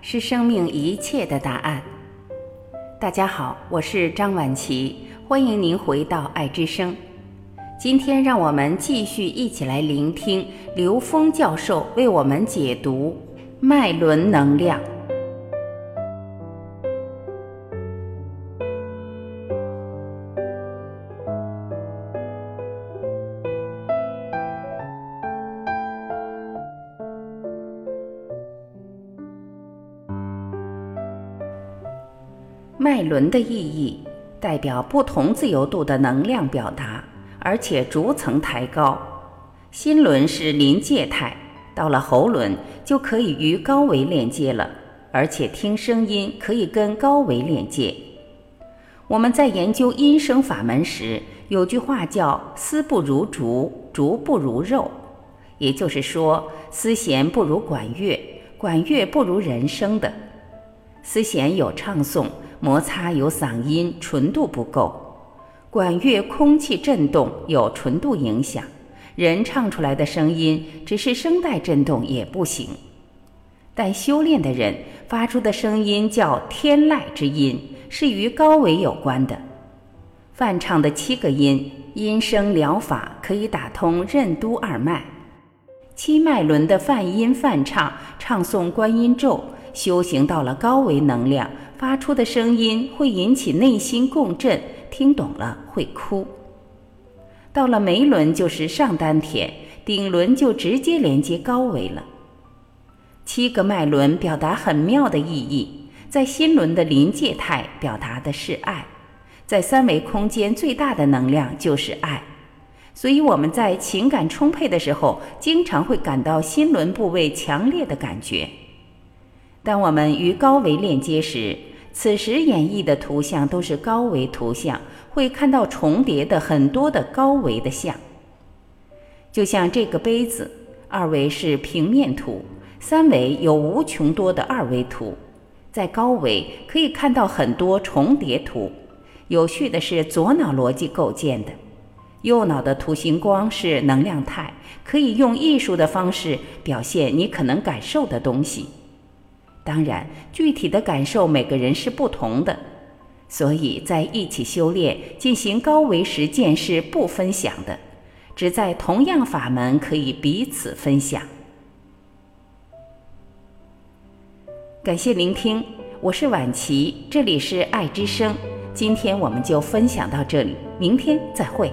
是生命一切的答案。大家好，我是张晚琪，欢迎您回到爱之声。今天，让我们继续一起来聆听刘峰教授为我们解读脉轮能量。脉轮的意义代表不同自由度的能量表达，而且逐层抬高。心轮是临界态，到了喉轮就可以与高维链接了，而且听声音可以跟高维链接。我们在研究音声法门时，有句话叫“丝不如竹，竹不如肉”，也就是说，丝弦不如管乐，管乐不如人声的。丝弦有唱诵。摩擦有嗓音纯度不够，管乐空气振动有纯度影响，人唱出来的声音只是声带振动也不行。但修炼的人发出的声音叫天籁之音，是与高维有关的。梵唱的七个音，音声疗法可以打通任督二脉。七脉轮的梵音梵唱，唱诵观音咒，修行到了高维能量。发出的声音会引起内心共振，听懂了会哭。到了眉轮就是上丹田，顶轮就直接连接高维了。七个脉轮表达很妙的意义，在心轮的临界态表达的是爱，在三维空间最大的能量就是爱，所以我们在情感充沛的时候，经常会感到心轮部位强烈的感觉。当我们与高维链接时，此时演绎的图像都是高维图像，会看到重叠的很多的高维的像。就像这个杯子，二维是平面图，三维有无穷多的二维图，在高维可以看到很多重叠图。有序的是左脑逻辑构建的，右脑的图形光是能量态，可以用艺术的方式表现你可能感受的东西。当然，具体的感受每个人是不同的，所以在一起修炼、进行高维实践是不分享的，只在同样法门可以彼此分享。感谢聆听，我是晚琪，这里是爱之声，今天我们就分享到这里，明天再会。